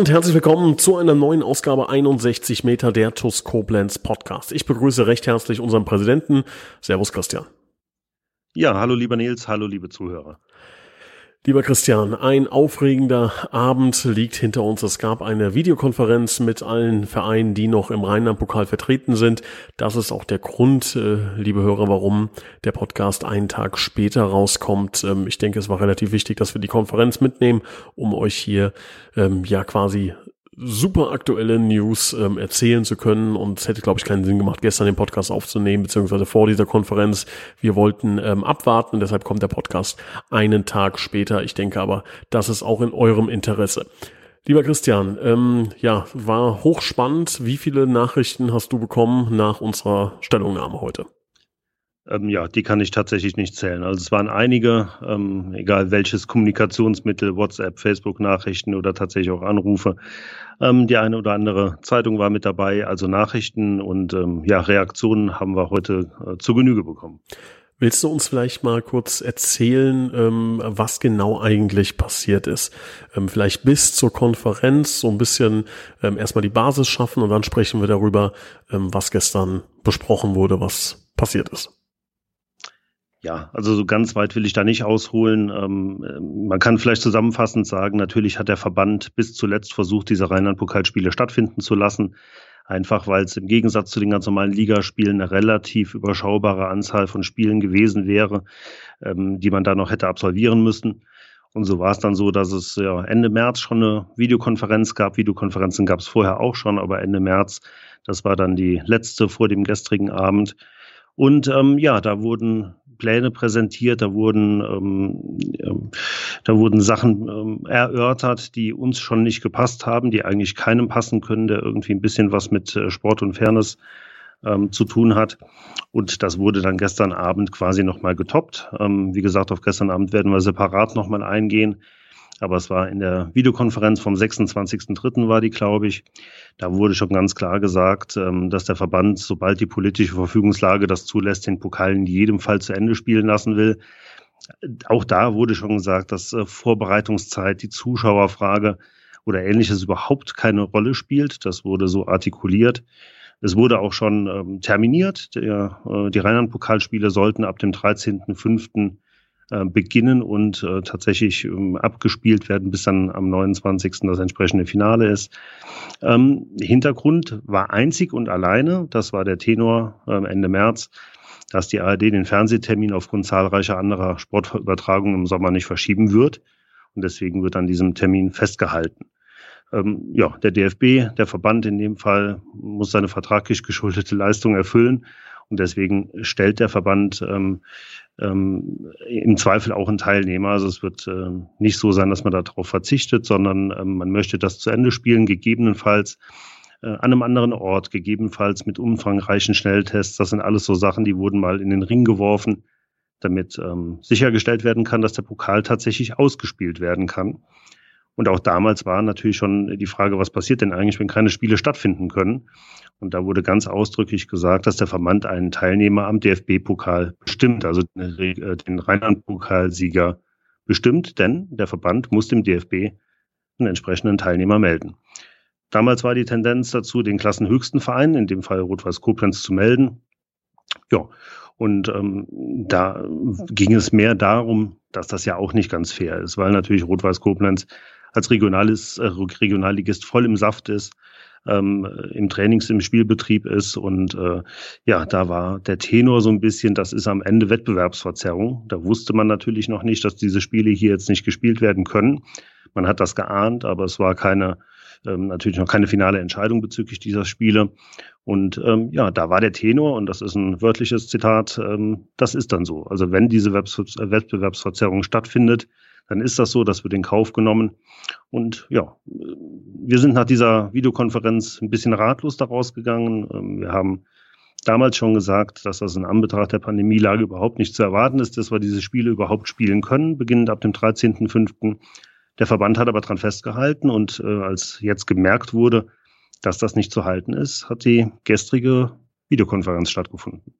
Und herzlich willkommen zu einer neuen Ausgabe 61 Meter der TUS Koblenz Podcast. Ich begrüße recht herzlich unseren Präsidenten. Servus Christian. Ja, hallo lieber Nils, hallo liebe Zuhörer. Lieber Christian, ein aufregender Abend liegt hinter uns. Es gab eine Videokonferenz mit allen Vereinen, die noch im Rheinland-Pokal vertreten sind. Das ist auch der Grund, äh, liebe Hörer, warum der Podcast einen Tag später rauskommt. Ähm, ich denke, es war relativ wichtig, dass wir die Konferenz mitnehmen, um euch hier ähm, ja quasi super aktuelle News ähm, erzählen zu können. Und es hätte, glaube ich, keinen Sinn gemacht, gestern den Podcast aufzunehmen, beziehungsweise vor dieser Konferenz. Wir wollten ähm, abwarten, deshalb kommt der Podcast einen Tag später. Ich denke aber, das ist auch in eurem Interesse. Lieber Christian, ähm, ja, war hochspannend. Wie viele Nachrichten hast du bekommen nach unserer Stellungnahme heute? Ähm, ja, die kann ich tatsächlich nicht zählen. Also es waren einige, ähm, egal welches Kommunikationsmittel, WhatsApp, Facebook-Nachrichten oder tatsächlich auch Anrufe. Ähm, die eine oder andere Zeitung war mit dabei, also Nachrichten und ähm, ja, Reaktionen haben wir heute äh, zu Genüge bekommen. Willst du uns vielleicht mal kurz erzählen, ähm, was genau eigentlich passiert ist? Ähm, vielleicht bis zur Konferenz so ein bisschen erstmal die Basis schaffen und dann sprechen wir darüber, was gestern besprochen wurde, was passiert ist. Ja, also so ganz weit will ich da nicht ausholen. Ähm, man kann vielleicht zusammenfassend sagen, natürlich hat der Verband bis zuletzt versucht, diese Rheinland-Pokalspiele stattfinden zu lassen. Einfach weil es im Gegensatz zu den ganz normalen Ligaspielen eine relativ überschaubare Anzahl von Spielen gewesen wäre, ähm, die man da noch hätte absolvieren müssen. Und so war es dann so, dass es ja, Ende März schon eine Videokonferenz gab. Videokonferenzen gab es vorher auch schon, aber Ende März, das war dann die letzte vor dem gestrigen Abend. Und ähm, ja, da wurden Pläne präsentiert, da wurden, ähm, ähm, da wurden Sachen ähm, erörtert, die uns schon nicht gepasst haben, die eigentlich keinem passen können, der irgendwie ein bisschen was mit äh, Sport und Fairness ähm, zu tun hat. Und das wurde dann gestern Abend quasi nochmal getoppt. Ähm, wie gesagt, auf gestern Abend werden wir separat nochmal eingehen. Aber es war in der Videokonferenz vom 26.03. war die, glaube ich. Da wurde schon ganz klar gesagt, ähm, dass der Verband, sobald die politische Verfügungslage das zulässt, den Pokal in jedem Fall zu Ende spielen lassen will. Auch da wurde schon gesagt, dass äh, Vorbereitungszeit, die Zuschauerfrage oder ähnliches überhaupt keine Rolle spielt. Das wurde so artikuliert. Es wurde auch schon ähm, terminiert. Der, äh, die Rheinland-Pokalspiele sollten ab dem 13.05. Äh, beginnen und äh, tatsächlich ähm, abgespielt werden, bis dann am 29. das entsprechende Finale ist. Ähm, Hintergrund war einzig und alleine, das war der Tenor äh, Ende März, dass die ARD den Fernsehtermin aufgrund zahlreicher anderer Sportübertragungen im Sommer nicht verschieben wird. Und deswegen wird an diesem Termin festgehalten. Ähm, ja, der DFB, der Verband in dem Fall, muss seine vertraglich geschuldete Leistung erfüllen. Und deswegen stellt der Verband ähm, ähm, im Zweifel auch einen Teilnehmer. Also es wird äh, nicht so sein, dass man darauf verzichtet, sondern ähm, man möchte das zu Ende spielen, gegebenenfalls äh, an einem anderen Ort, gegebenenfalls mit umfangreichen Schnelltests. Das sind alles so Sachen, die wurden mal in den Ring geworfen, damit ähm, sichergestellt werden kann, dass der Pokal tatsächlich ausgespielt werden kann. Und auch damals war natürlich schon die Frage, was passiert denn eigentlich, wenn keine Spiele stattfinden können? Und da wurde ganz ausdrücklich gesagt, dass der Verband einen Teilnehmer am DFB-Pokal bestimmt, also äh, den Rheinland-Pokalsieger bestimmt, denn der Verband muss dem DFB einen entsprechenden Teilnehmer melden. Damals war die Tendenz dazu, den klassenhöchsten Verein, in dem Fall Rot-Weiß Koblenz, zu melden. Ja, und ähm, da ging es mehr darum, dass das ja auch nicht ganz fair ist, weil natürlich Rot-Weiß Koblenz als Regionalis, äh, Regionalligist voll im Saft ist, ähm, im Trainings, im Spielbetrieb ist. Und äh, ja, da war der Tenor so ein bisschen, das ist am Ende Wettbewerbsverzerrung. Da wusste man natürlich noch nicht, dass diese Spiele hier jetzt nicht gespielt werden können. Man hat das geahnt, aber es war keine ähm, natürlich noch keine finale Entscheidung bezüglich dieser Spiele. Und ähm, ja, da war der Tenor, und das ist ein wörtliches Zitat, ähm, das ist dann so. Also wenn diese Wettbewerbsverzerrung stattfindet, dann ist das so, das wird in Kauf genommen. Und ja, wir sind nach dieser Videokonferenz ein bisschen ratlos daraus gegangen. Ähm, wir haben damals schon gesagt, dass das in Anbetracht der Pandemielage überhaupt nicht zu erwarten ist, dass wir diese Spiele überhaupt spielen können, beginnend ab dem 13.05. Der Verband hat aber dran festgehalten und äh, als jetzt gemerkt wurde, dass das nicht zu halten ist, hat die gestrige Videokonferenz stattgefunden.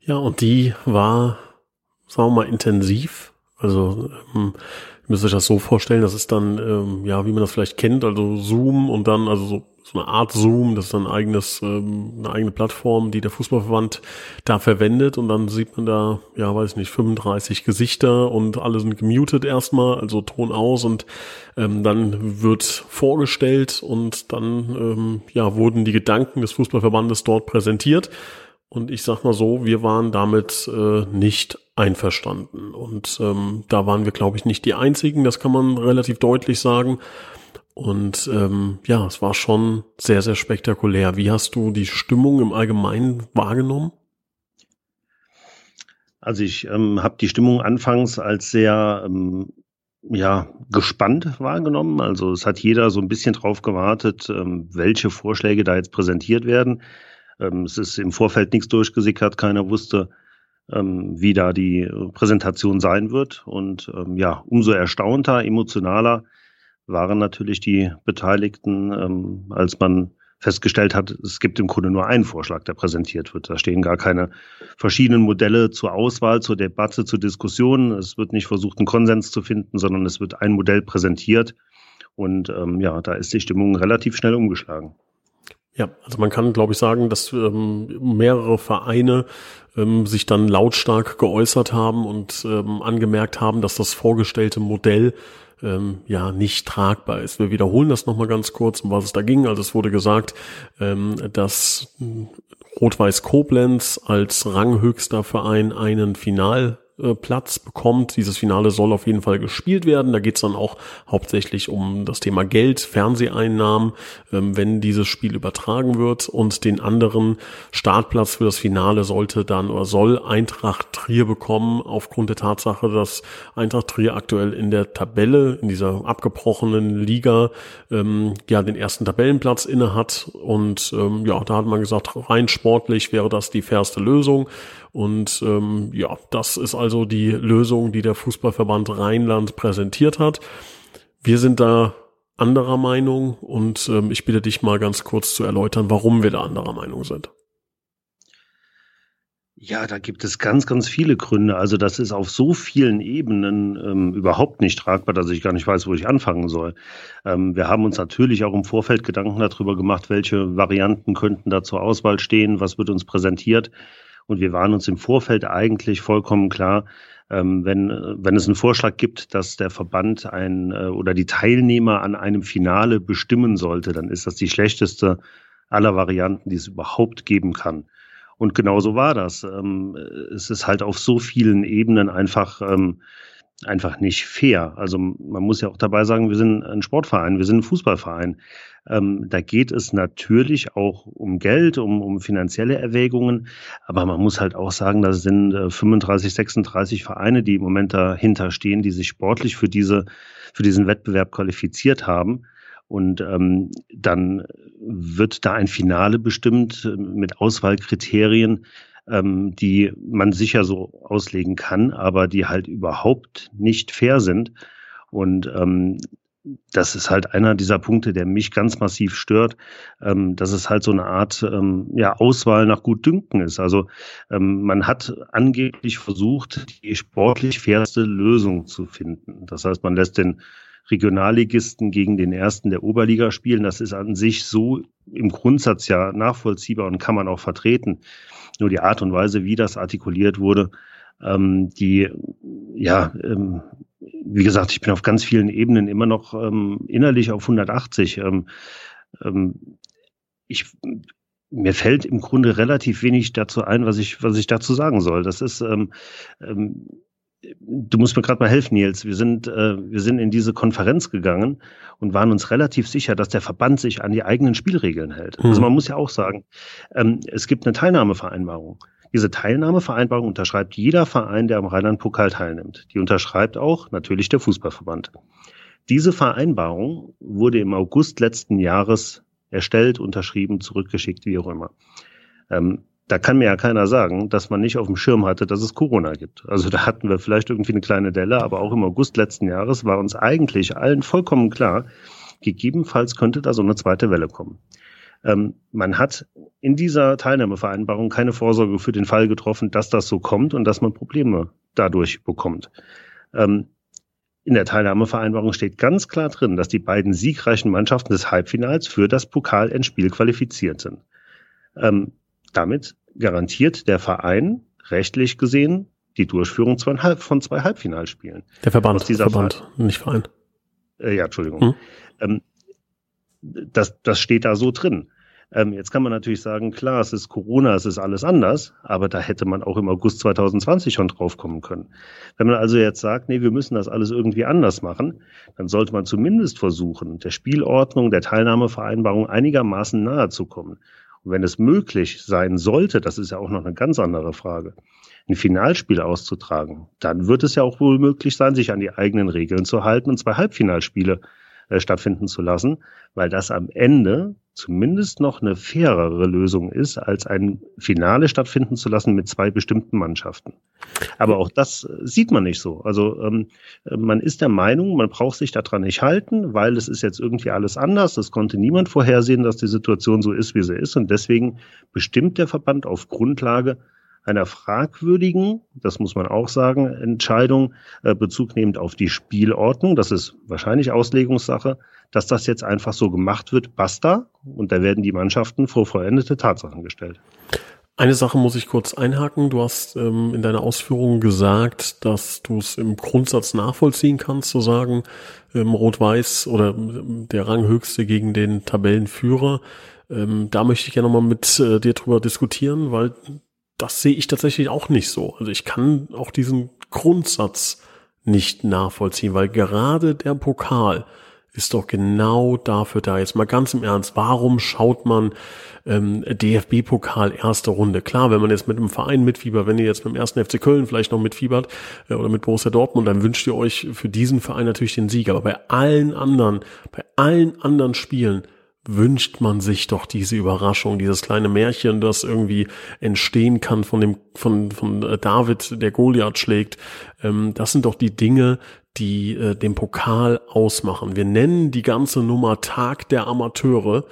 Ja, und die war, sagen wir mal, intensiv. Also ähm, müsst euch das so vorstellen, das ist dann, ähm, ja, wie man das vielleicht kennt, also Zoom und dann, also so so eine Art Zoom, das ist ein eigenes, ähm, eine eigene Plattform, die der Fußballverband da verwendet und dann sieht man da, ja, weiß nicht, 35 Gesichter und alle sind gemutet erstmal, also Ton aus und ähm, dann wird vorgestellt und dann, ähm, ja, wurden die Gedanken des Fußballverbandes dort präsentiert und ich sag mal so, wir waren damit äh, nicht einverstanden und ähm, da waren wir, glaube ich, nicht die einzigen, das kann man relativ deutlich sagen. Und ähm, ja, es war schon sehr, sehr spektakulär. Wie hast du die Stimmung im Allgemeinen wahrgenommen? Also ich ähm, habe die Stimmung anfangs als sehr ähm, ja, gespannt wahrgenommen. Also es hat jeder so ein bisschen drauf gewartet, ähm, welche Vorschläge da jetzt präsentiert werden. Ähm, es ist im Vorfeld nichts durchgesickert, keiner wusste, ähm, wie da die Präsentation sein wird. Und ähm, ja, umso erstaunter, emotionaler waren natürlich die Beteiligten, ähm, als man festgestellt hat, es gibt im Grunde nur einen Vorschlag, der präsentiert wird. Da stehen gar keine verschiedenen Modelle zur Auswahl, zur Debatte, zur Diskussion. Es wird nicht versucht, einen Konsens zu finden, sondern es wird ein Modell präsentiert. Und ähm, ja, da ist die Stimmung relativ schnell umgeschlagen. Ja, also man kann, glaube ich, sagen, dass ähm, mehrere Vereine ähm, sich dann lautstark geäußert haben und ähm, angemerkt haben, dass das vorgestellte Modell ähm, ja nicht tragbar ist. Wir wiederholen das nochmal ganz kurz, um was es da ging. Also es wurde gesagt, ähm, dass Rot-Weiß Koblenz als ranghöchster Verein einen Final äh, Platz bekommt. Dieses Finale soll auf jeden Fall gespielt werden. Da geht es dann auch hauptsächlich um das Thema Geld, Fernseheinnahmen, ähm, wenn dieses Spiel übertragen wird. Und den anderen Startplatz für das Finale sollte dann oder soll Eintracht Trier bekommen, aufgrund der Tatsache, dass Eintracht Trier aktuell in der Tabelle, in dieser abgebrochenen Liga, ähm, ja den ersten Tabellenplatz inne hat. Und ähm, ja, da hat man gesagt, rein sportlich wäre das die fairste Lösung. Und ähm, ja, das ist also die Lösung, die der Fußballverband Rheinland präsentiert hat. Wir sind da anderer Meinung und ähm, ich bitte dich mal ganz kurz zu erläutern, warum wir da anderer Meinung sind. Ja, da gibt es ganz, ganz viele Gründe. Also das ist auf so vielen Ebenen ähm, überhaupt nicht tragbar, dass ich gar nicht weiß, wo ich anfangen soll. Ähm, wir haben uns natürlich auch im Vorfeld Gedanken darüber gemacht, welche Varianten könnten da zur Auswahl stehen, was wird uns präsentiert. Und wir waren uns im Vorfeld eigentlich vollkommen klar, ähm, wenn, wenn es einen Vorschlag gibt, dass der Verband ein äh, oder die Teilnehmer an einem Finale bestimmen sollte, dann ist das die schlechteste aller Varianten, die es überhaupt geben kann. Und genau so war das. Ähm, es ist halt auf so vielen Ebenen einfach ähm, einfach nicht fair. Also man muss ja auch dabei sagen, wir sind ein Sportverein, wir sind ein Fußballverein. Ähm, da geht es natürlich auch um Geld, um, um finanzielle Erwägungen, aber man muss halt auch sagen, da sind äh, 35, 36 Vereine, die im Moment dahinter stehen, die sich sportlich für diese für diesen Wettbewerb qualifiziert haben. Und ähm, dann wird da ein Finale bestimmt äh, mit Auswahlkriterien, ähm, die man sicher so auslegen kann, aber die halt überhaupt nicht fair sind. Und ähm, das ist halt einer dieser Punkte, der mich ganz massiv stört, ähm, dass es halt so eine Art ähm, ja, Auswahl nach Gutdünken ist. Also ähm, man hat angeblich versucht, die sportlich fairste Lösung zu finden. Das heißt, man lässt den Regionalligisten gegen den ersten der Oberliga spielen. Das ist an sich so im Grundsatz ja nachvollziehbar und kann man auch vertreten. Nur die Art und Weise, wie das artikuliert wurde, ähm, die, ja, ähm, wie gesagt, ich bin auf ganz vielen Ebenen immer noch ähm, innerlich auf 180. Ähm, ähm, ich, mir fällt im Grunde relativ wenig dazu ein, was ich, was ich dazu sagen soll. Das ist, ähm, ähm, du musst mir gerade mal helfen, Nils. Wir sind, äh, wir sind in diese Konferenz gegangen und waren uns relativ sicher, dass der Verband sich an die eigenen Spielregeln hält. Mhm. Also man muss ja auch sagen, ähm, es gibt eine Teilnahmevereinbarung. Diese Teilnahmevereinbarung unterschreibt jeder Verein, der am Rheinland-Pokal teilnimmt. Die unterschreibt auch natürlich der Fußballverband. Diese Vereinbarung wurde im August letzten Jahres erstellt, unterschrieben, zurückgeschickt, wie auch immer. Ähm, da kann mir ja keiner sagen, dass man nicht auf dem Schirm hatte, dass es Corona gibt. Also da hatten wir vielleicht irgendwie eine kleine Delle, aber auch im August letzten Jahres war uns eigentlich allen vollkommen klar, gegebenenfalls könnte da so eine zweite Welle kommen. Ähm, man hat in dieser Teilnahmevereinbarung keine Vorsorge für den Fall getroffen, dass das so kommt und dass man Probleme dadurch bekommt. Ähm, in der Teilnahmevereinbarung steht ganz klar drin, dass die beiden siegreichen Mannschaften des Halbfinals für das Pokalendspiel qualifiziert sind. Ähm, damit garantiert der Verein rechtlich gesehen die Durchführung von zwei Halbfinalspielen. Der Verband, Aus dieser Verband, Ver nicht Verein. Äh, ja, Entschuldigung. Hm. Ähm, das, das steht da so drin. Ähm, jetzt kann man natürlich sagen, klar, es ist Corona, es ist alles anders, aber da hätte man auch im August 2020 schon drauf kommen können. Wenn man also jetzt sagt, nee, wir müssen das alles irgendwie anders machen, dann sollte man zumindest versuchen, der Spielordnung, der Teilnahmevereinbarung einigermaßen nahe zu kommen. Wenn es möglich sein sollte, das ist ja auch noch eine ganz andere Frage, ein Finalspiel auszutragen, dann wird es ja auch wohl möglich sein, sich an die eigenen Regeln zu halten und zwei Halbfinalspiele äh, stattfinden zu lassen, weil das am Ende zumindest noch eine fairere Lösung ist, als ein Finale stattfinden zu lassen mit zwei bestimmten Mannschaften. Aber auch das äh, sieht man nicht so. Also ähm, man ist der Meinung, man braucht sich daran nicht halten, weil es ist jetzt irgendwie alles anders. Es konnte niemand vorhersehen, dass die Situation so ist, wie sie ist. Und deswegen bestimmt der Verband auf Grundlage einer fragwürdigen, das muss man auch sagen, Entscheidung äh, Bezug nehmend auf die Spielordnung, das ist wahrscheinlich Auslegungssache, dass das jetzt einfach so gemacht wird, basta, und da werden die Mannschaften vor vollendete Tatsachen gestellt. Eine Sache muss ich kurz einhaken. Du hast ähm, in deiner Ausführung gesagt, dass du es im Grundsatz nachvollziehen kannst, zu sagen, ähm, Rot-Weiß oder ähm, der Ranghöchste gegen den Tabellenführer. Ähm, da möchte ich gerne nochmal mit äh, dir drüber diskutieren, weil das sehe ich tatsächlich auch nicht so. Also ich kann auch diesen Grundsatz nicht nachvollziehen, weil gerade der Pokal ist doch genau dafür da. Jetzt mal ganz im Ernst, warum schaut man ähm, DFB-Pokal erste Runde? Klar, wenn man jetzt mit einem Verein mitfiebert, wenn ihr jetzt mit dem ersten FC Köln vielleicht noch mitfiebert äh, oder mit Borussia Dortmund, dann wünscht ihr euch für diesen Verein natürlich den Sieg. Aber bei allen anderen, bei allen anderen Spielen wünscht man sich doch diese Überraschung, dieses kleine Märchen, das irgendwie entstehen kann von dem, von, von äh, David, der Goliath schlägt. Ähm, das sind doch die Dinge, die äh, den Pokal ausmachen. Wir nennen die ganze Nummer Tag der Amateure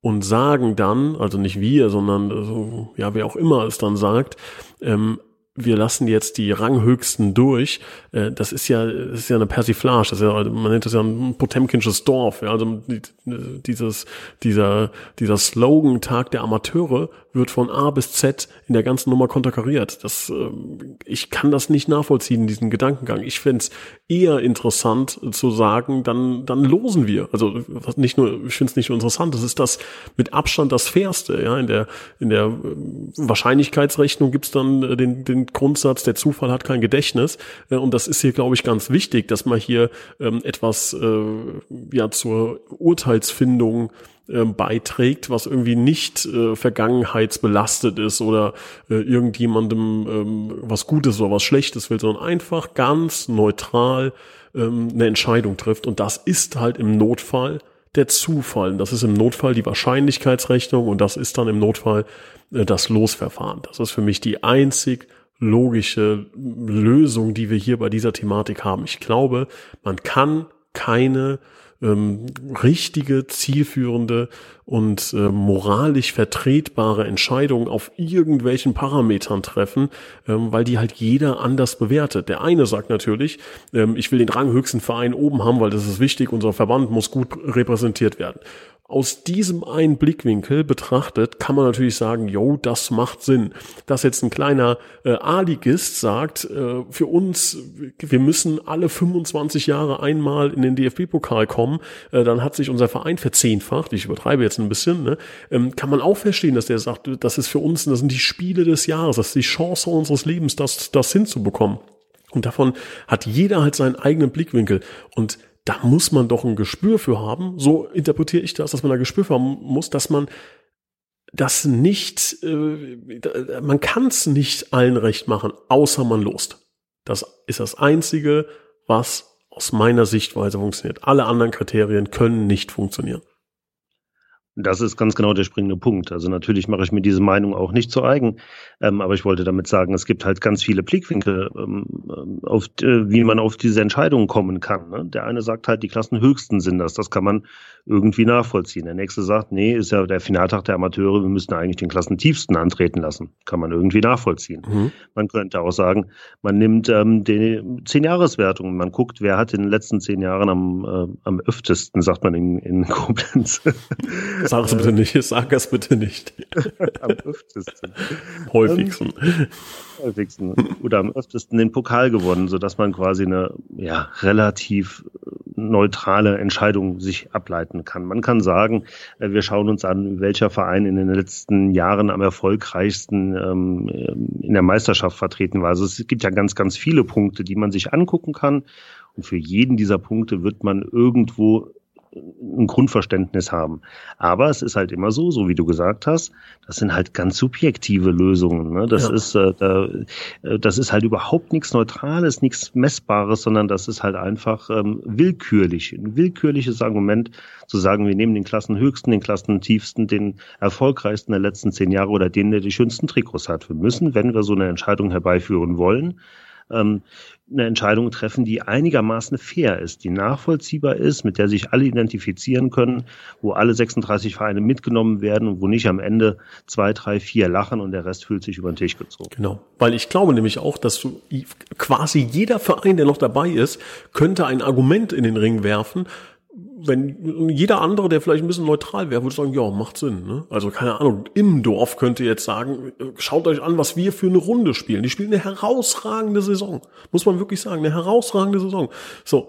und sagen dann, also nicht wir, sondern also, ja, wer auch immer es dann sagt, ähm, wir lassen jetzt die Ranghöchsten durch, äh, das ist ja, das ist ja eine Persiflage, das ist ja, man nennt das ja ein Potemkinsches Dorf, ja, also dieses, dieser, dieser Slogan Tag der Amateure wird von A bis Z in der ganzen Nummer konterkariert. Das, äh, ich kann das nicht nachvollziehen, diesen Gedankengang. Ich fände es eher interessant zu sagen, dann, dann losen wir. Also nicht nur, ich finde es nicht nur interessant, das ist das mit Abstand das Fairste. Ja, in der, in der äh, Wahrscheinlichkeitsrechnung gibt's dann äh, den, den Grundsatz, der Zufall hat kein Gedächtnis. Äh, und das ist hier, glaube ich, ganz wichtig, dass man hier ähm, etwas äh, ja zur Urteilsfindung äh, beiträgt, was irgendwie nicht äh, vergangenheitsbelastet ist oder äh, irgendjemandem ähm, was Gutes oder was Schlechtes will, sondern einfach ganz neutral ähm, eine Entscheidung trifft. Und das ist halt im Notfall der Zufall. Das ist im Notfall die Wahrscheinlichkeitsrechnung und das ist dann im Notfall äh, das Losverfahren. Das ist für mich die einzig logische Lösung, die wir hier bei dieser Thematik haben. Ich glaube, man kann keine ähm, richtige, zielführende und äh, moralisch vertretbare Entscheidungen auf irgendwelchen Parametern treffen, ähm, weil die halt jeder anders bewertet. Der eine sagt natürlich, ähm, ich will den ranghöchsten Verein oben haben, weil das ist wichtig, unser Verband muss gut repräsentiert werden aus diesem einen Blickwinkel betrachtet, kann man natürlich sagen, jo, das macht Sinn. Dass jetzt ein kleiner äh, A-Ligist sagt, äh, für uns, wir müssen alle 25 Jahre einmal in den DFB-Pokal kommen, äh, dann hat sich unser Verein verzehnfacht, ich übertreibe jetzt ein bisschen, ne? ähm, kann man auch verstehen, dass der sagt, das ist für uns, das sind die Spiele des Jahres, das ist die Chance unseres Lebens, das, das hinzubekommen. Und davon hat jeder halt seinen eigenen Blickwinkel. Und da muss man doch ein Gespür für haben. So interpretiere ich das, dass man da Gespür für haben muss, dass man das nicht, äh, man kann es nicht allen recht machen, außer man lost. Das ist das Einzige, was aus meiner Sichtweise funktioniert. Alle anderen Kriterien können nicht funktionieren. Das ist ganz genau der springende Punkt. Also natürlich mache ich mir diese Meinung auch nicht zu eigen, ähm, aber ich wollte damit sagen, es gibt halt ganz viele Blickwinkel, ähm, auf, äh, wie man auf diese Entscheidungen kommen kann. Ne? Der eine sagt halt, die Klassenhöchsten sind das, das kann man irgendwie nachvollziehen. Der nächste sagt, nee, ist ja der Finaltag der Amateure, wir müssten eigentlich den Klassentiefsten antreten lassen. Kann man irgendwie nachvollziehen. Mhm. Man könnte auch sagen, man nimmt ähm, die Zehn-Jahreswertung, man guckt, wer hat in den letzten zehn Jahren am, äh, am öftesten, sagt man in, in Koblenz. Sag es bitte nicht, sag es bitte nicht. am öftesten. Häufigsten. häufigsten. Oder am öftesten den Pokal gewonnen, sodass man quasi eine ja, relativ neutrale Entscheidung sich ableiten kann. Man kann sagen, äh, wir schauen uns an, welcher Verein in den letzten Jahren am erfolgreichsten ähm, in der Meisterschaft vertreten war. Also es gibt ja ganz, ganz viele Punkte, die man sich angucken kann. Und für jeden dieser Punkte wird man irgendwo ein Grundverständnis haben. Aber es ist halt immer so, so wie du gesagt hast, das sind halt ganz subjektive Lösungen. Ne? Das ja. ist äh, äh, das ist halt überhaupt nichts Neutrales, nichts Messbares, sondern das ist halt einfach ähm, willkürlich, ein willkürliches Argument zu sagen, wir nehmen den Klassenhöchsten, den Klassentiefsten, den erfolgreichsten der letzten zehn Jahre oder den, der die schönsten Trikots hat. Wir müssen, wenn wir so eine Entscheidung herbeiführen wollen, ähm, eine Entscheidung treffen, die einigermaßen fair ist, die nachvollziehbar ist, mit der sich alle identifizieren können, wo alle 36 Vereine mitgenommen werden und wo nicht am Ende zwei, drei, vier lachen und der Rest fühlt sich über den Tisch gezogen. Genau, weil ich glaube nämlich auch, dass quasi jeder Verein, der noch dabei ist, könnte ein Argument in den Ring werfen, wenn jeder andere, der vielleicht ein bisschen neutral wäre, würde sagen, ja, macht Sinn. Ne? Also keine Ahnung, im Dorf könnte jetzt sagen, schaut euch an, was wir für eine Runde spielen. Die spielen eine herausragende Saison. Muss man wirklich sagen, eine herausragende Saison. So,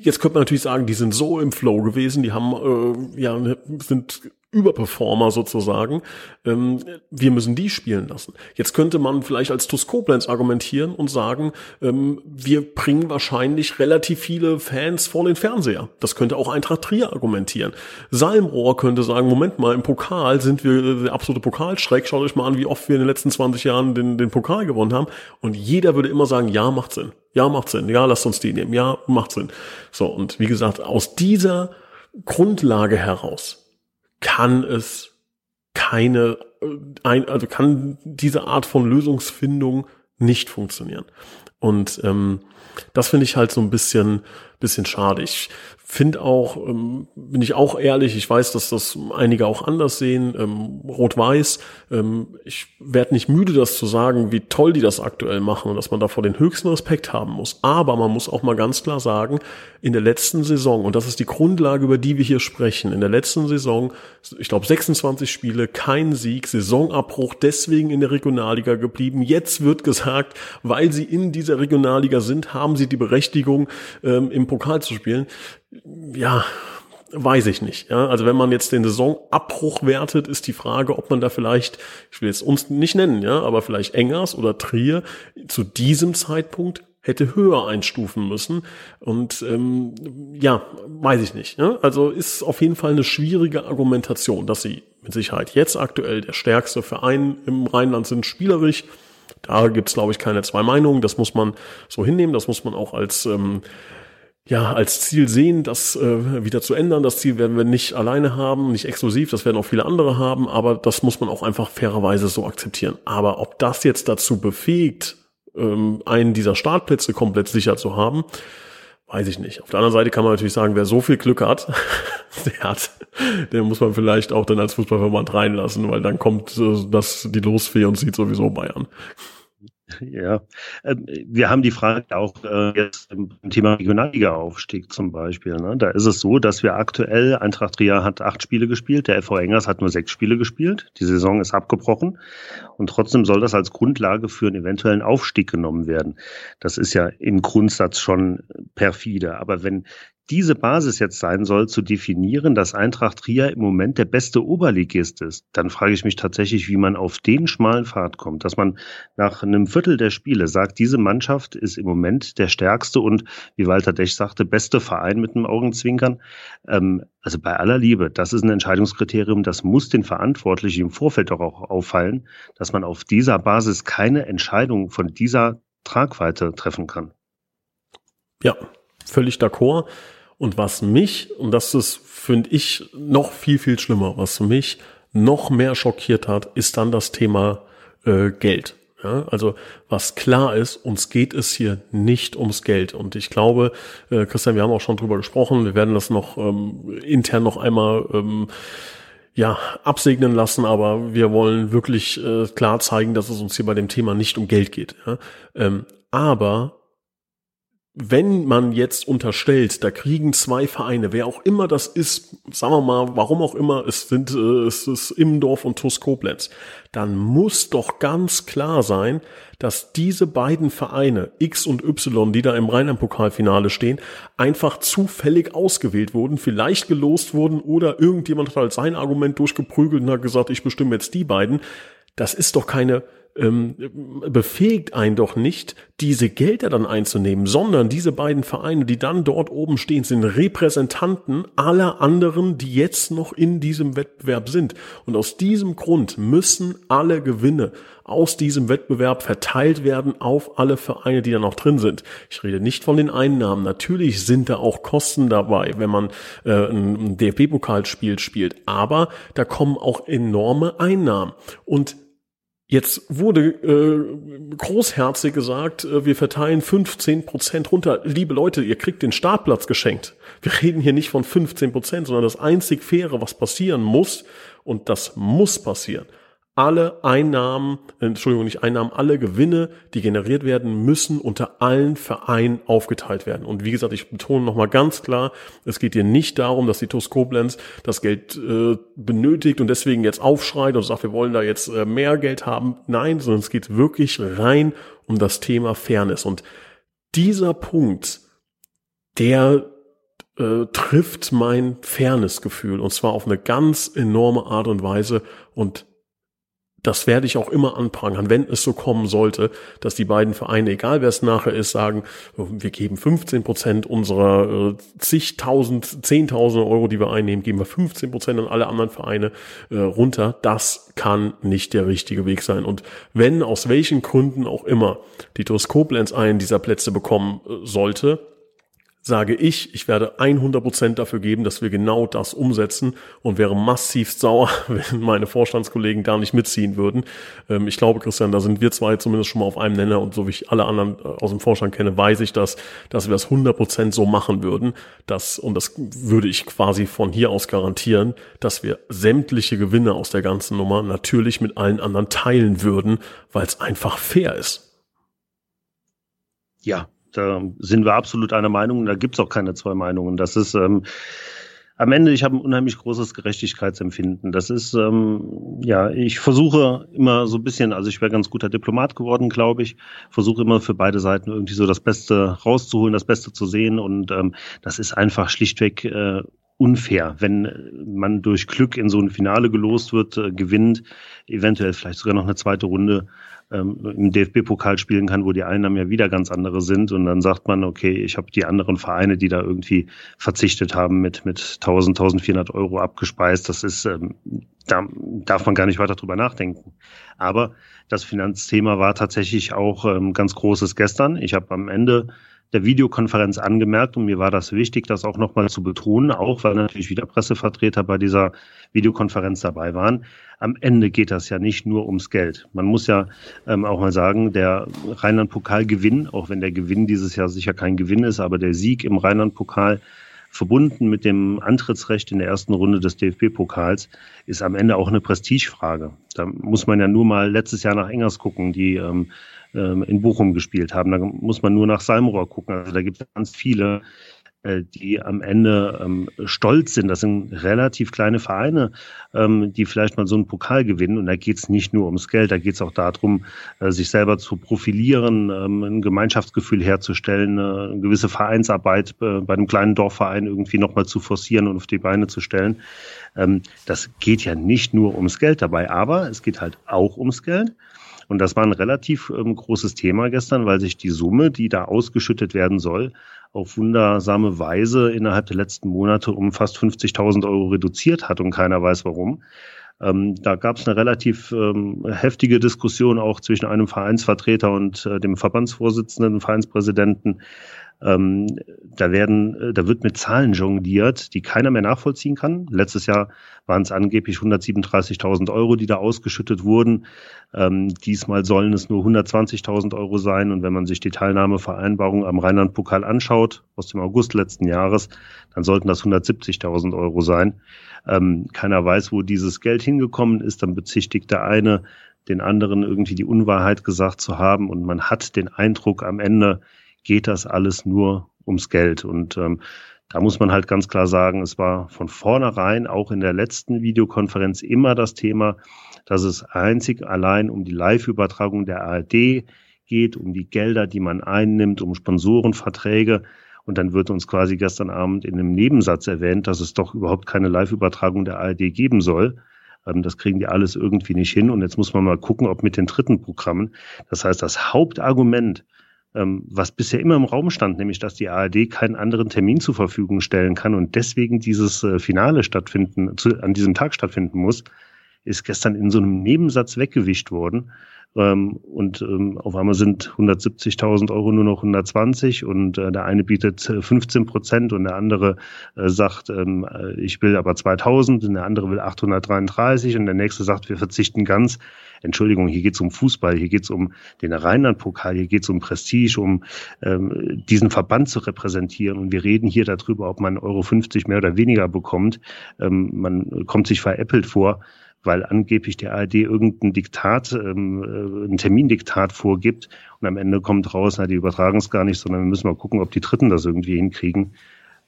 jetzt könnte man natürlich sagen, die sind so im Flow gewesen, die haben äh, ja sind Überperformer sozusagen. Ähm, wir müssen die spielen lassen. Jetzt könnte man vielleicht als TuS Koblenz argumentieren und sagen, ähm, wir bringen wahrscheinlich relativ viele Fans vor den Fernseher. Das könnte auch Eintracht Trier argumentieren. Salmrohr könnte sagen, Moment mal, im Pokal sind wir der absolute Pokalschreck. Schaut euch mal an, wie oft wir in den letzten 20 Jahren den, den Pokal gewonnen haben. Und jeder würde immer sagen, ja, macht Sinn. Ja, macht Sinn. Ja, lasst uns die nehmen. Ja, macht Sinn. So, und wie gesagt, aus dieser Grundlage heraus kann es keine, äh, ein, also kann diese Art von Lösungsfindung nicht funktionieren. Und ähm, das finde ich halt so ein bisschen, bisschen schade. Ich finde auch, ähm, bin ich auch ehrlich, ich weiß, dass das einige auch anders sehen, ähm, rot-weiß. Ähm, ich werde nicht müde, das zu sagen, wie toll die das aktuell machen und dass man davor den höchsten Respekt haben muss. Aber man muss auch mal ganz klar sagen, in der letzten Saison, und das ist die Grundlage, über die wir hier sprechen, in der letzten Saison, ich glaube 26 Spiele, kein Sieg, Saisonabbruch, deswegen in der Regionalliga geblieben. Jetzt wird gesagt, weil sie in dieser Regionalliga sind, haben sie die Berechtigung, ähm, im Pokal zu spielen ja, weiß ich nicht. Ja, also wenn man jetzt den Saisonabbruch wertet, ist die Frage, ob man da vielleicht, ich will jetzt uns nicht nennen, ja, aber vielleicht Engers oder Trier zu diesem Zeitpunkt hätte höher einstufen müssen. Und ähm, ja, weiß ich nicht. Ja? Also ist auf jeden Fall eine schwierige Argumentation, dass sie mit Sicherheit jetzt aktuell der stärkste Verein im Rheinland sind, spielerisch. Da gibt's glaube ich, keine zwei Meinungen. Das muss man so hinnehmen. Das muss man auch als ähm, ja, als Ziel sehen, das äh, wieder zu ändern. Das Ziel werden wir nicht alleine haben, nicht exklusiv, das werden auch viele andere haben, aber das muss man auch einfach fairerweise so akzeptieren. Aber ob das jetzt dazu befähigt, ähm, einen dieser Startplätze komplett sicher zu haben, weiß ich nicht. Auf der anderen Seite kann man natürlich sagen, wer so viel Glück hat, der hat, der muss man vielleicht auch dann als Fußballverband reinlassen, weil dann kommt äh, das die Losfee und sieht sowieso Bayern. Ja, ähm, wir haben die Frage auch äh, jetzt im Thema Regionalliga-Aufstieg zum Beispiel. Ne? Da ist es so, dass wir aktuell, Eintracht Trier hat acht Spiele gespielt, der FV Engers hat nur sechs Spiele gespielt. Die Saison ist abgebrochen und trotzdem soll das als Grundlage für einen eventuellen Aufstieg genommen werden. Das ist ja im Grundsatz schon perfide. Aber wenn diese Basis jetzt sein soll, zu definieren, dass Eintracht Trier im Moment der beste Oberligist ist, dann frage ich mich tatsächlich, wie man auf den schmalen Pfad kommt, dass man nach einem Viertel der Spiele sagt, diese Mannschaft ist im Moment der stärkste und, wie Walter Dech sagte, beste Verein mit einem Augenzwinkern. Ähm, also bei aller Liebe, das ist ein Entscheidungskriterium, das muss den Verantwortlichen im Vorfeld doch auch auffallen, dass man auf dieser Basis keine Entscheidung von dieser Tragweite treffen kann. Ja, völlig d'accord. Und was mich, und das ist, finde ich, noch viel, viel schlimmer, was mich noch mehr schockiert hat, ist dann das Thema äh, Geld. Ja, also was klar ist, uns geht es hier nicht ums Geld. Und ich glaube, äh, Christian, wir haben auch schon drüber gesprochen, wir werden das noch ähm, intern noch einmal ähm, ja, absegnen lassen, aber wir wollen wirklich äh, klar zeigen, dass es uns hier bei dem Thema nicht um Geld geht. Ja? Ähm, aber wenn man jetzt unterstellt, da kriegen zwei Vereine, wer auch immer das ist, sagen wir mal, warum auch immer, es sind äh, es ist Immendorf und TuS Koblenz, dann muss doch ganz klar sein, dass diese beiden Vereine X und Y, die da im Rheinland-Pokalfinale stehen, einfach zufällig ausgewählt wurden, vielleicht gelost wurden oder irgendjemand hat halt sein Argument durchgeprügelt und hat gesagt, ich bestimme jetzt die beiden. Das ist doch keine ähm, befähigt einen doch nicht, diese Gelder dann einzunehmen, sondern diese beiden Vereine, die dann dort oben stehen, sind Repräsentanten aller anderen, die jetzt noch in diesem Wettbewerb sind. Und aus diesem Grund müssen alle Gewinne aus diesem Wettbewerb verteilt werden auf alle Vereine, die da noch drin sind. Ich rede nicht von den Einnahmen. Natürlich sind da auch Kosten dabei, wenn man äh, ein DFB-Pokalspiel spielt. Aber da kommen auch enorme Einnahmen. Und Jetzt wurde äh, großherzig gesagt, äh, wir verteilen 15 Prozent runter. Liebe Leute, ihr kriegt den Startplatz geschenkt. Wir reden hier nicht von 15 Prozent, sondern das einzig Faire, was passieren muss, und das muss passieren, alle Einnahmen, äh, Entschuldigung, nicht Einnahmen, alle Gewinne, die generiert werden, müssen unter allen Vereinen aufgeteilt werden. Und wie gesagt, ich betone nochmal ganz klar, es geht hier nicht darum, dass die TuS Koblenz das Geld äh, benötigt und deswegen jetzt aufschreit und sagt, wir wollen da jetzt äh, mehr Geld haben. Nein, sondern es geht wirklich rein um das Thema Fairness. Und dieser Punkt, der äh, trifft mein Fairnessgefühl und zwar auf eine ganz enorme Art und Weise und das werde ich auch immer anprangern, wenn es so kommen sollte, dass die beiden Vereine, egal wer es nachher ist, sagen, wir geben 15 Prozent unserer äh, zigtausend, zehntausend Euro, die wir einnehmen, geben wir 15 Prozent an alle anderen Vereine äh, runter. Das kann nicht der richtige Weg sein. Und wenn aus welchen Gründen auch immer die TuS Koblenz einen dieser Plätze bekommen äh, sollte, sage ich, ich werde 100% dafür geben, dass wir genau das umsetzen und wäre massiv sauer, wenn meine Vorstandskollegen da nicht mitziehen würden. Ähm, ich glaube, Christian, da sind wir zwei zumindest schon mal auf einem Nenner und so wie ich alle anderen äh, aus dem Vorstand kenne, weiß ich das, dass wir das 100% so machen würden. Das, und das würde ich quasi von hier aus garantieren, dass wir sämtliche Gewinne aus der ganzen Nummer natürlich mit allen anderen teilen würden, weil es einfach fair ist. Ja, da sind wir absolut einer Meinung. Da gibt's auch keine zwei Meinungen. Das ist ähm, am Ende, ich habe ein unheimlich großes Gerechtigkeitsempfinden. Das ist, ähm, ja, ich versuche immer so ein bisschen, also ich wäre ganz guter Diplomat geworden, glaube ich, versuche immer für beide Seiten irgendwie so das Beste rauszuholen, das Beste zu sehen. Und ähm, das ist einfach schlichtweg äh, unfair, wenn man durch Glück in so ein Finale gelost wird, äh, gewinnt, eventuell vielleicht sogar noch eine zweite Runde ähm, im DFB-Pokal spielen kann, wo die Einnahmen ja wieder ganz andere sind. Und dann sagt man, okay, ich habe die anderen Vereine, die da irgendwie verzichtet haben, mit, mit 1000, 1400 Euro abgespeist. Das ist, ähm, da darf man gar nicht weiter drüber nachdenken. Aber das Finanzthema war tatsächlich auch ähm, ganz großes gestern. Ich habe am Ende der Videokonferenz angemerkt und mir war das wichtig, das auch nochmal zu betonen, auch weil natürlich wieder Pressevertreter bei dieser Videokonferenz dabei waren. Am Ende geht das ja nicht nur ums Geld. Man muss ja ähm, auch mal sagen, der Rheinland-Pokal-Gewinn, auch wenn der Gewinn dieses Jahr sicher kein Gewinn ist, aber der Sieg im Rheinland-Pokal verbunden mit dem Antrittsrecht in der ersten Runde des DFB-Pokals ist am Ende auch eine Prestigefrage. Da muss man ja nur mal letztes Jahr nach Engers gucken, die ähm, ähm, in Bochum gespielt haben. Da muss man nur nach Salmrohr gucken. Also da gibt es ganz viele, äh, die am Ende ähm, stolz sind. Das sind relativ kleine Vereine, ähm, die vielleicht mal so einen Pokal gewinnen. Und da geht es nicht nur ums Geld, da geht es auch darum, äh, sich selber zu profilieren, ähm, ein Gemeinschaftsgefühl herzustellen, äh, eine gewisse Vereinsarbeit äh, bei einem kleinen Dorfverein irgendwie nochmal zu forcieren und auf die Beine zu stellen. Ähm, das geht ja nicht nur ums Geld dabei, aber es geht halt auch ums Geld. Und das war ein relativ ähm, großes Thema gestern, weil sich die Summe, die da ausgeschüttet werden soll, auf wundersame Weise innerhalb der letzten Monate um fast 50.000 Euro reduziert hat und keiner weiß warum. Ähm, da gab es eine relativ ähm, heftige Diskussion auch zwischen einem Vereinsvertreter und äh, dem Verbandsvorsitzenden, Vereinspräsidenten. Ähm, da werden, äh, da wird mit Zahlen jongliert, die keiner mehr nachvollziehen kann. Letztes Jahr waren es angeblich 137.000 Euro, die da ausgeschüttet wurden. Ähm, diesmal sollen es nur 120.000 Euro sein. Und wenn man sich die Teilnahmevereinbarung am Rheinland-Pokal anschaut, aus dem August letzten Jahres, dann sollten das 170.000 Euro sein. Ähm, keiner weiß, wo dieses Geld hingekommen ist. Dann bezichtigt der eine den anderen irgendwie die Unwahrheit gesagt zu haben. Und man hat den Eindruck, am Ende geht das alles nur ums Geld. Und ähm, da muss man halt ganz klar sagen, es war von vornherein auch in der letzten Videokonferenz immer das Thema, dass es einzig allein um die Live-Übertragung der ARD geht, um die Gelder, die man einnimmt, um Sponsorenverträge. Und dann wird uns quasi gestern Abend in einem Nebensatz erwähnt, dass es doch überhaupt keine Live-Übertragung der ARD geben soll. Ähm, das kriegen die alles irgendwie nicht hin. Und jetzt muss man mal gucken, ob mit den dritten Programmen. Das heißt, das Hauptargument, was bisher immer im Raum stand, nämlich dass die ARD keinen anderen Termin zur Verfügung stellen kann und deswegen dieses äh, Finale stattfinden, zu, an diesem Tag stattfinden muss, ist gestern in so einem Nebensatz weggewischt worden. Ähm, und ähm, auf einmal sind 170.000 Euro nur noch 120 und äh, der eine bietet 15 äh, Prozent und der andere äh, sagt, ähm, äh, ich will aber 2000 und der andere will 833 und der nächste sagt, wir verzichten ganz. Entschuldigung, hier geht es um Fußball, hier geht es um den Rheinland-Pokal, hier geht es um Prestige, um ähm, diesen Verband zu repräsentieren. Und wir reden hier darüber, ob man Euro 50 mehr oder weniger bekommt. Ähm, man kommt sich veräppelt vor weil angeblich der ARD irgendein Diktat, ähm, äh, ein Termindiktat vorgibt und am Ende kommt raus, na, die übertragen es gar nicht, sondern wir müssen mal gucken, ob die Dritten das irgendwie hinkriegen.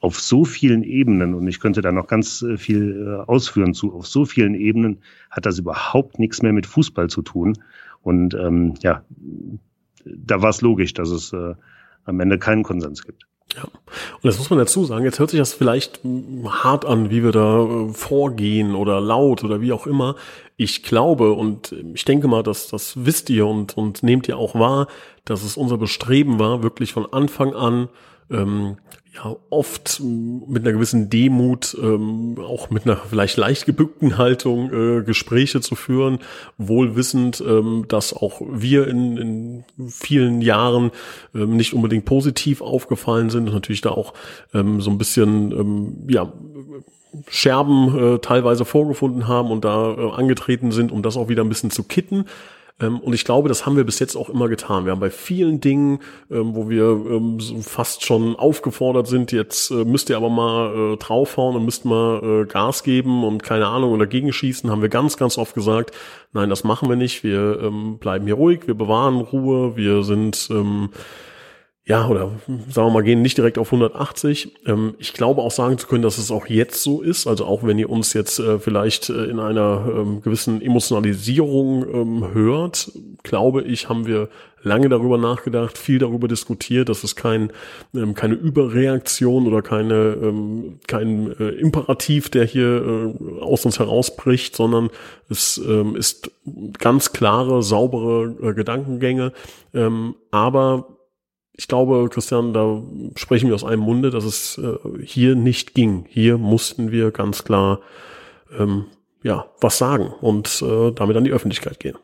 Auf so vielen Ebenen, und ich könnte da noch ganz äh, viel äh, ausführen zu, auf so vielen Ebenen hat das überhaupt nichts mehr mit Fußball zu tun. Und ähm, ja, da war es logisch, dass es äh, am Ende keinen Konsens gibt. Ja, und das muss man dazu sagen, jetzt hört sich das vielleicht hart an, wie wir da äh, vorgehen oder laut oder wie auch immer. Ich glaube und ich denke mal, dass das wisst ihr und, und nehmt ihr auch wahr, dass es unser Bestreben war, wirklich von Anfang an ähm, ja oft mit einer gewissen Demut, ähm, auch mit einer vielleicht leicht gebückten Haltung äh, Gespräche zu führen, wohl wissend, ähm, dass auch wir in, in vielen Jahren ähm, nicht unbedingt positiv aufgefallen sind und natürlich da auch ähm, so ein bisschen ähm, ja Scherben äh, teilweise vorgefunden haben und da äh, angetreten sind, um das auch wieder ein bisschen zu kitten. Ähm, und ich glaube, das haben wir bis jetzt auch immer getan. Wir haben bei vielen Dingen, ähm, wo wir ähm, so fast schon aufgefordert sind, jetzt äh, müsst ihr aber mal äh, draufhauen und müsst mal äh, Gas geben und keine Ahnung und dagegen schießen, haben wir ganz, ganz oft gesagt, nein, das machen wir nicht. Wir bleiben hier ruhig, wir bewahren Ruhe, wir sind ja, oder sagen wir mal, gehen nicht direkt auf 180. Ähm, ich glaube auch sagen zu können, dass es auch jetzt so ist. Also auch wenn ihr uns jetzt äh, vielleicht äh, in einer ähm, gewissen Emotionalisierung ähm, hört, glaube ich, haben wir lange darüber nachgedacht, viel darüber diskutiert, dass es kein, keine Überreaktion oder keine, kein äh, Imperativ, der hier aus uns herausbricht, sondern es ist ganz klare, saubere Gedankengänge. Aber ich glaube, Christian, da sprechen wir aus einem Munde, dass es äh, hier nicht ging. Hier mussten wir ganz klar ähm, ja was sagen und äh, damit an die Öffentlichkeit gehen.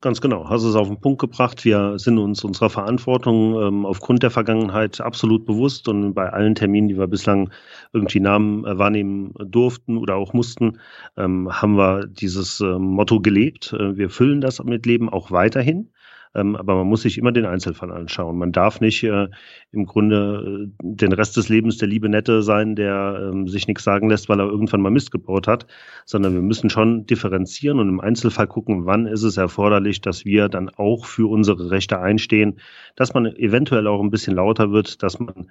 Ganz genau, hast es auf den Punkt gebracht. Wir sind uns unserer Verantwortung ähm, aufgrund der Vergangenheit absolut bewusst und bei allen Terminen, die wir bislang irgendwie Namen äh, wahrnehmen durften oder auch mussten, ähm, haben wir dieses äh, Motto gelebt. Äh, wir füllen das mit Leben auch weiterhin. Ähm, aber man muss sich immer den Einzelfall anschauen. Man darf nicht äh, im Grunde äh, den Rest des Lebens der liebe Nette sein, der ähm, sich nichts sagen lässt, weil er irgendwann mal Mist gebaut hat, sondern wir müssen schon differenzieren und im Einzelfall gucken, wann ist es erforderlich, dass wir dann auch für unsere Rechte einstehen, dass man eventuell auch ein bisschen lauter wird, dass man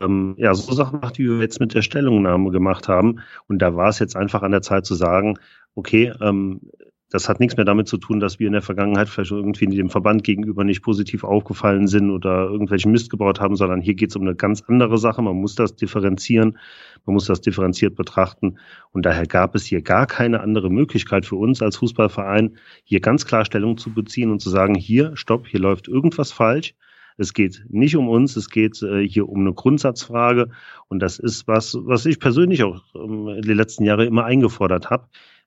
ähm, ja so Sachen macht, wie wir jetzt mit der Stellungnahme gemacht haben. Und da war es jetzt einfach an der Zeit zu sagen, okay, ähm, das hat nichts mehr damit zu tun, dass wir in der Vergangenheit vielleicht irgendwie dem Verband gegenüber nicht positiv aufgefallen sind oder irgendwelchen Mist gebaut haben, sondern hier geht es um eine ganz andere Sache. Man muss das differenzieren, man muss das differenziert betrachten. Und daher gab es hier gar keine andere Möglichkeit für uns als Fußballverein, hier ganz klar Stellung zu beziehen und zu sagen, hier, stopp, hier läuft irgendwas falsch. Es geht nicht um uns, es geht äh, hier um eine Grundsatzfrage. Und das ist was, was ich persönlich auch ähm, die letzten Jahre immer eingefordert habe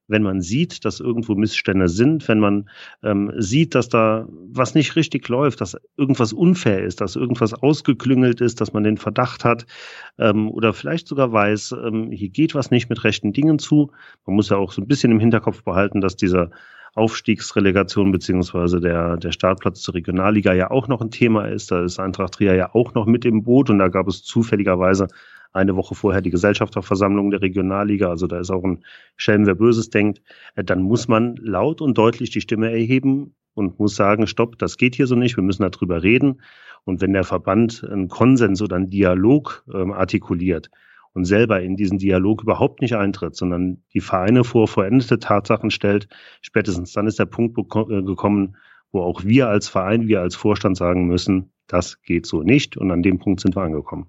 wenn man sieht, dass irgendwo Missstände sind, wenn man ähm, sieht, dass da was nicht richtig läuft, dass irgendwas unfair ist, dass irgendwas ausgeklüngelt ist, dass man den Verdacht hat ähm, oder vielleicht sogar weiß, ähm, hier geht was nicht mit rechten Dingen zu. Man muss ja auch so ein bisschen im Hinterkopf behalten, dass dieser Aufstiegsrelegation beziehungsweise der, der Startplatz zur Regionalliga ja auch noch ein Thema ist. Da ist Eintracht Trier ja auch noch mit im Boot und da gab es zufälligerweise eine Woche vorher die Gesellschafterversammlung der Regionalliga, also da ist auch ein Schelm, wer Böses denkt, äh, dann muss man laut und deutlich die Stimme erheben und muss sagen, stopp, das geht hier so nicht, wir müssen darüber reden. Und wenn der Verband einen Konsens oder einen Dialog ähm, artikuliert und selber in diesen Dialog überhaupt nicht eintritt, sondern die Vereine vor vollendete Tatsachen stellt, spätestens dann ist der Punkt äh, gekommen, wo auch wir als Verein, wir als Vorstand sagen müssen, das geht so nicht. Und an dem Punkt sind wir angekommen.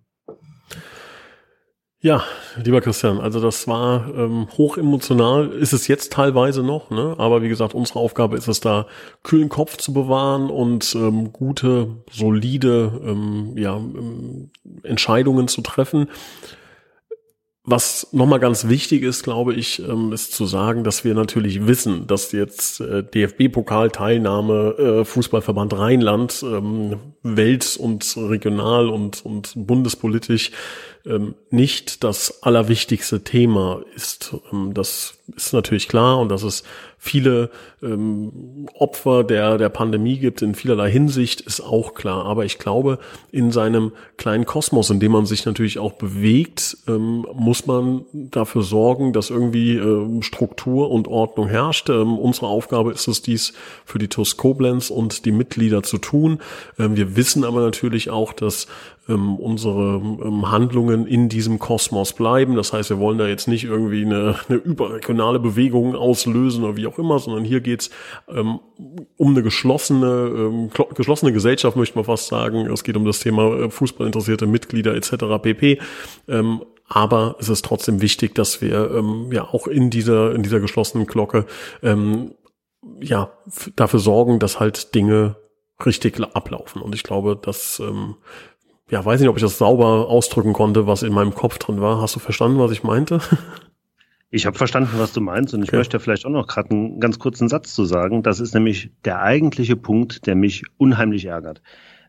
Ja, lieber Christian, also das war ähm, hoch emotional, ist es jetzt teilweise noch, ne? aber wie gesagt, unsere Aufgabe ist es da, kühlen Kopf zu bewahren und ähm, gute, solide ähm, ja, ähm, Entscheidungen zu treffen. Was nochmal ganz wichtig ist, glaube ich, ähm, ist zu sagen, dass wir natürlich wissen, dass jetzt äh, DFB-Pokal-Teilnahme, äh, Fußballverband Rheinland, ähm, Welt- und regional- und, und bundespolitisch ähm, nicht das allerwichtigste Thema ist. Ähm, das ist natürlich klar und dass es viele ähm, Opfer der, der Pandemie gibt in vielerlei Hinsicht, ist auch klar. Aber ich glaube, in seinem kleinen Kosmos, in dem man sich natürlich auch bewegt, ähm, muss man dafür sorgen, dass irgendwie ähm, Struktur und Ordnung herrscht. Ähm, unsere Aufgabe ist es, dies für die TUS Koblenz und die Mitglieder zu tun. Ähm, wir wissen aber natürlich auch, dass ähm, unsere ähm, Handlungen in diesem Kosmos bleiben. Das heißt, wir wollen da jetzt nicht irgendwie eine, eine überregionale Bewegung auslösen oder wie auch immer, sondern hier geht's ähm, um eine geschlossene, ähm, geschlossene Gesellschaft, möchte man fast sagen. Es geht um das Thema äh, Fußballinteressierte Mitglieder etc. pp. Ähm, aber es ist trotzdem wichtig, dass wir ähm, ja auch in dieser in dieser geschlossenen Glocke ähm, ja dafür sorgen, dass halt Dinge richtig ablaufen. Und ich glaube, dass ähm, ja, weiß nicht, ob ich das sauber ausdrücken konnte, was in meinem Kopf drin war. Hast du verstanden, was ich meinte? Ich habe verstanden, was du meinst und ich okay. möchte vielleicht auch noch gerade einen ganz kurzen Satz zu sagen. Das ist nämlich der eigentliche Punkt, der mich unheimlich ärgert.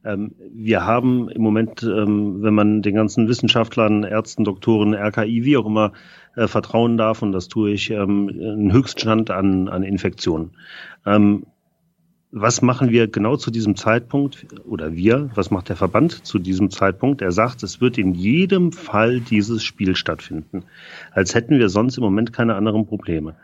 Ähm, wir haben im Moment, ähm, wenn man den ganzen Wissenschaftlern, Ärzten, Doktoren, RKI, wie auch immer, äh, vertrauen darf, und das tue ich, ähm, einen Höchststand an, an Infektionen. Ähm, was machen wir genau zu diesem Zeitpunkt oder wir, was macht der Verband zu diesem Zeitpunkt? Er sagt, es wird in jedem Fall dieses Spiel stattfinden, als hätten wir sonst im Moment keine anderen Probleme.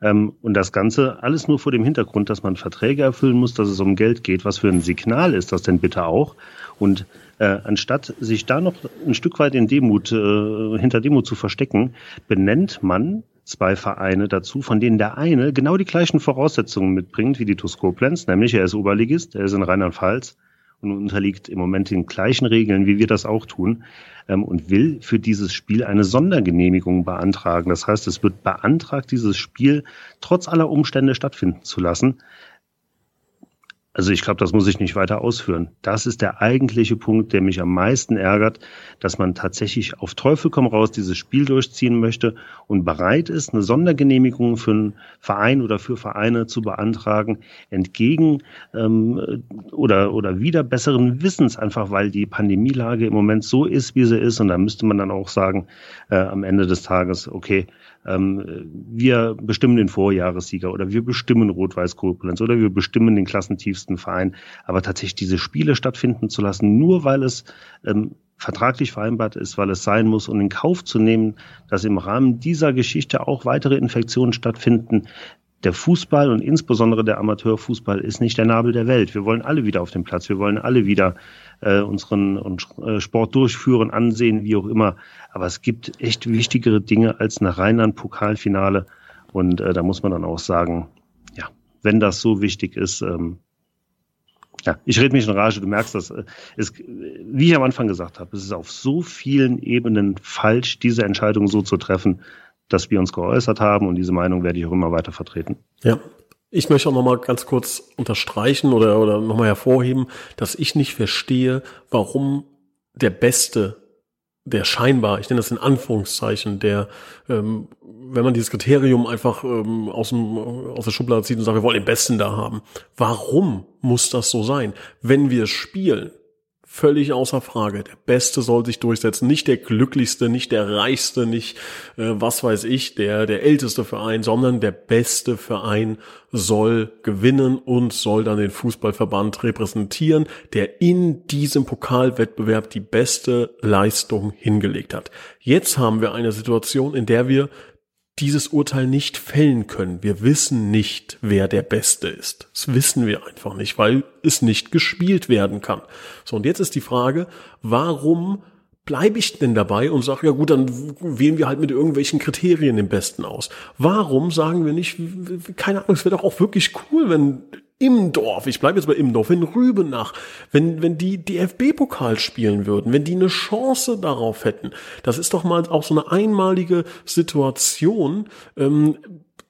Ähm, und das Ganze alles nur vor dem Hintergrund, dass man Verträge erfüllen muss, dass es um Geld geht. Was für ein Signal ist das denn bitte auch? Und äh, anstatt sich da noch ein Stück weit in Demut, äh, hinter Demut zu verstecken, benennt man zwei Vereine dazu, von denen der eine genau die gleichen Voraussetzungen mitbringt wie die TuS Koblenz, nämlich er ist Oberligist, er ist in Rheinland-Pfalz und unterliegt im Moment den gleichen Regeln, wie wir das auch tun, ähm, und will für dieses Spiel eine Sondergenehmigung beantragen. Das heißt, es wird beantragt, dieses Spiel trotz aller Umstände stattfinden zu lassen. Also ich glaube, das muss ich nicht weiter ausführen. Das ist der eigentliche Punkt, der mich am meisten ärgert, dass man tatsächlich auf Teufel komm raus dieses Spiel durchziehen möchte und bereit ist, eine Sondergenehmigung für einen Verein oder für Vereine zu beantragen, entgegen ähm, oder oder wieder besseren Wissens, einfach weil die Pandemielage im Moment so ist, wie sie ist. Und da müsste man dann auch sagen, äh, am Ende des Tages, okay, ähm, wir bestimmen den Vorjahressieger oder wir bestimmen Rot-Weiß Koblenz oder wir bestimmen den klassentiefsten Verein. Aber tatsächlich diese Spiele stattfinden zu lassen, nur weil es ähm, vertraglich vereinbart ist, weil es sein muss und in Kauf zu nehmen, dass im Rahmen dieser Geschichte auch weitere Infektionen stattfinden, der Fußball und insbesondere der Amateurfußball ist nicht der Nabel der Welt. Wir wollen alle wieder auf dem Platz. Wir wollen alle wieder äh, unseren, äh, Sport durchführen, ansehen, wie auch immer. Aber es gibt echt wichtigere Dinge als eine Rheinland-Pokalfinale. Und äh, da muss man dann auch sagen, ja, wenn das so wichtig ist, ähm, ja, ich rede mich in Rage, du merkst das. Äh, wie ich am Anfang gesagt habe, es ist auf so vielen Ebenen falsch, diese Entscheidung so zu treffen, dass wir uns geäußert haben und diese Meinung werde ich auch immer weiter vertreten. Ja, ich möchte auch nochmal ganz kurz unterstreichen oder, oder nochmal hervorheben, dass ich nicht verstehe, warum der beste der scheinbar, ich nenne das in Anführungszeichen, der, ähm, wenn man dieses Kriterium einfach ähm, aus, dem, aus der Schublade zieht und sagt, wir wollen den Besten da haben. Warum muss das so sein? Wenn wir spielen, völlig außer Frage. Der Beste soll sich durchsetzen. Nicht der glücklichste, nicht der reichste, nicht äh, was weiß ich, der, der älteste Verein, sondern der beste Verein soll gewinnen und soll dann den Fußballverband repräsentieren, der in diesem Pokalwettbewerb die beste Leistung hingelegt hat. Jetzt haben wir eine Situation, in der wir dieses Urteil nicht fällen können. Wir wissen nicht, wer der Beste ist. Das wissen wir einfach nicht, weil es nicht gespielt werden kann. So, und jetzt ist die Frage, warum bleibe ich denn dabei und sage, ja gut, dann wählen wir halt mit irgendwelchen Kriterien den Besten aus. Warum sagen wir nicht, keine Ahnung, es wäre doch auch wirklich cool, wenn im Dorf, ich bleibe jetzt bei im Dorf, wenn Rübenach, wenn, wenn die DFB-Pokal spielen würden, wenn die eine Chance darauf hätten, das ist doch mal auch so eine einmalige Situation, ähm,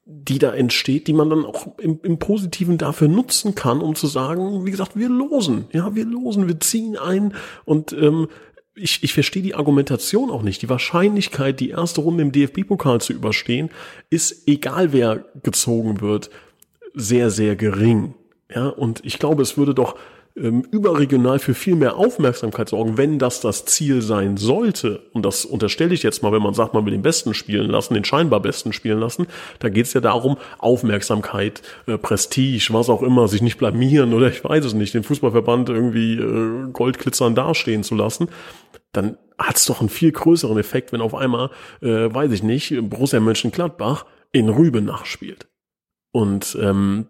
die da entsteht, die man dann auch im, im Positiven dafür nutzen kann, um zu sagen, wie gesagt, wir losen, ja, wir losen, wir ziehen ein und ähm, ich, ich verstehe die Argumentation auch nicht. Die Wahrscheinlichkeit, die erste Runde im DFB-Pokal zu überstehen, ist, egal wer gezogen wird, sehr, sehr gering. Ja, und ich glaube, es würde doch ähm, überregional für viel mehr Aufmerksamkeit sorgen, wenn das das Ziel sein sollte. Und das unterstelle ich jetzt mal, wenn man sagt, man will den Besten spielen lassen, den scheinbar Besten spielen lassen. Da geht es ja darum, Aufmerksamkeit, äh, Prestige, was auch immer, sich nicht blamieren oder ich weiß es nicht, den Fußballverband irgendwie äh, goldglitzern dastehen zu lassen. Dann hat es doch einen viel größeren Effekt, wenn auf einmal, äh, weiß ich nicht, Borussia Mönchengladbach in Rübenach spielt. Und ähm,